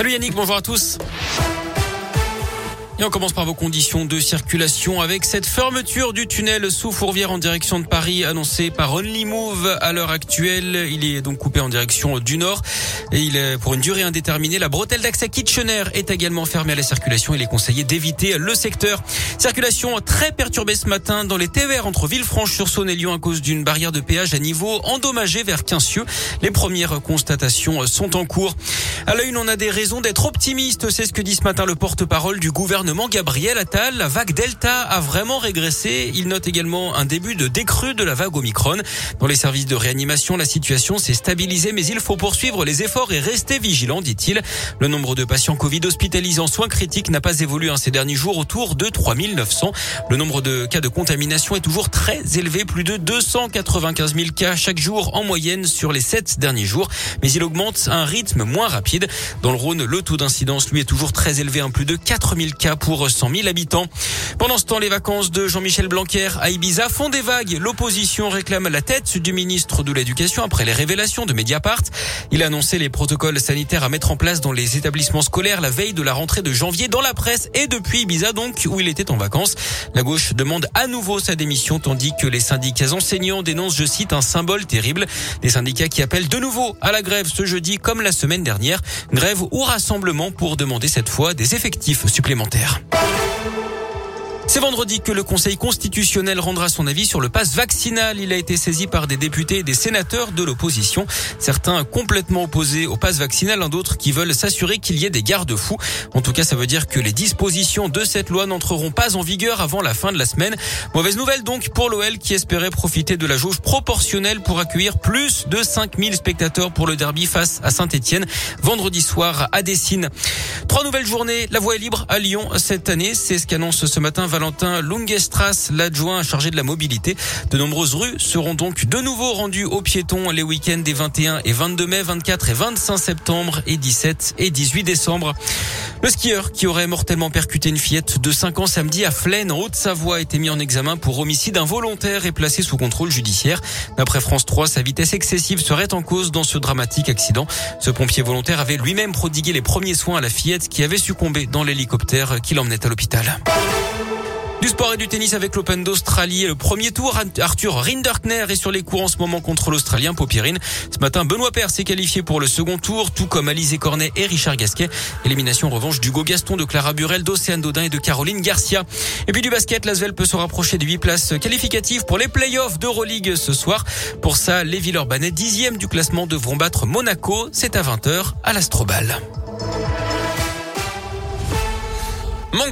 Salut Yannick, bonjour à tous. Et on commence par vos conditions de circulation avec cette fermeture du tunnel sous Fourvière en direction de Paris annoncée par Only Move à l'heure actuelle. Il est donc coupé en direction du nord et il est pour une durée indéterminée. La bretelle d'accès Kitchener est également fermée à la circulation. Il est conseillé d'éviter le secteur. Circulation très perturbée ce matin dans les TER entre Villefranche-sur-Saône et Lyon à cause d'une barrière de péage à niveau endommagée vers Quincieux. Les premières constatations sont en cours. À la une, on a des raisons d'être optimiste. C'est ce que dit ce matin le porte-parole du gouvernement Gabriel Attal, la vague Delta a vraiment régressé. Il note également un début de décrue de la vague Omicron. Dans les services de réanimation, la situation s'est stabilisée, mais il faut poursuivre les efforts et rester vigilant, dit-il. Le nombre de patients Covid hospitalisés en soins critiques n'a pas évolué en ces derniers jours autour de 3900. Le nombre de cas de contamination est toujours très élevé, plus de 295 000 cas chaque jour en moyenne sur les sept derniers jours, mais il augmente à un rythme moins rapide. Dans le Rhône, le taux d'incidence, lui, est toujours très élevé, un plus de 4000 cas pour 100 000 habitants. Pendant ce temps, les vacances de Jean-Michel Blanquer à Ibiza font des vagues. L'opposition réclame la tête du ministre de l'Éducation après les révélations de Mediapart. Il a annoncé les protocoles sanitaires à mettre en place dans les établissements scolaires la veille de la rentrée de janvier dans la presse et depuis Ibiza donc où il était en vacances. La gauche demande à nouveau sa démission tandis que les syndicats enseignants dénoncent, je cite, un symbole terrible. Des syndicats qui appellent de nouveau à la grève ce jeudi comme la semaine dernière. Grève ou rassemblement pour demander cette fois des effectifs supplémentaires. C'est vendredi que le Conseil constitutionnel rendra son avis sur le pass vaccinal. Il a été saisi par des députés et des sénateurs de l'opposition. Certains complètement opposés au pass vaccinal, d'autres qui veulent s'assurer qu'il y ait des garde-fous. En tout cas, ça veut dire que les dispositions de cette loi n'entreront pas en vigueur avant la fin de la semaine. Mauvaise nouvelle donc pour l'OL qui espérait profiter de la jauge proportionnelle pour accueillir plus de 5000 spectateurs pour le derby face à Saint-Etienne vendredi soir à Dessine. Trois nouvelles journées. La voie est libre à Lyon cette année. C'est ce qu'annonce ce matin Valentin Lungestras, l'adjoint chargé de la mobilité. De nombreuses rues seront donc de nouveau rendues aux piétons les week-ends des 21 et 22 mai, 24 et 25 septembre et 17 et 18 décembre. Le skieur qui aurait mortellement percuté une fillette de 5 ans samedi à Flaine, en Haute-Savoie, a été mis en examen pour homicide involontaire et placé sous contrôle judiciaire. D'après France 3, sa vitesse excessive serait en cause dans ce dramatique accident. Ce pompier volontaire avait lui-même prodigué les premiers soins à la fillette qui avait succombé dans l'hélicoptère qui l'emmenait à l'hôpital. Du sport et du tennis avec l'Open d'Australie. Le premier tour, Arthur Rinderkner est sur les cours en ce moment contre l'Australien Popirine. Ce matin, Benoît Paire s'est qualifié pour le second tour, tout comme Alizé Cornet et Richard Gasquet. Élimination en revanche d'Hugo Gaston, de Clara Burel, d'Océane Dodin et de Caroline Garcia. Et puis du basket, l'Asvel peut se rapprocher de 8 places qualificatives pour les playoffs d'Euroleague ce soir. Pour ça, les Villeurbanais, dixième du classement, devront battre Monaco. C'est à 20h à l'Astrobal. Mon grand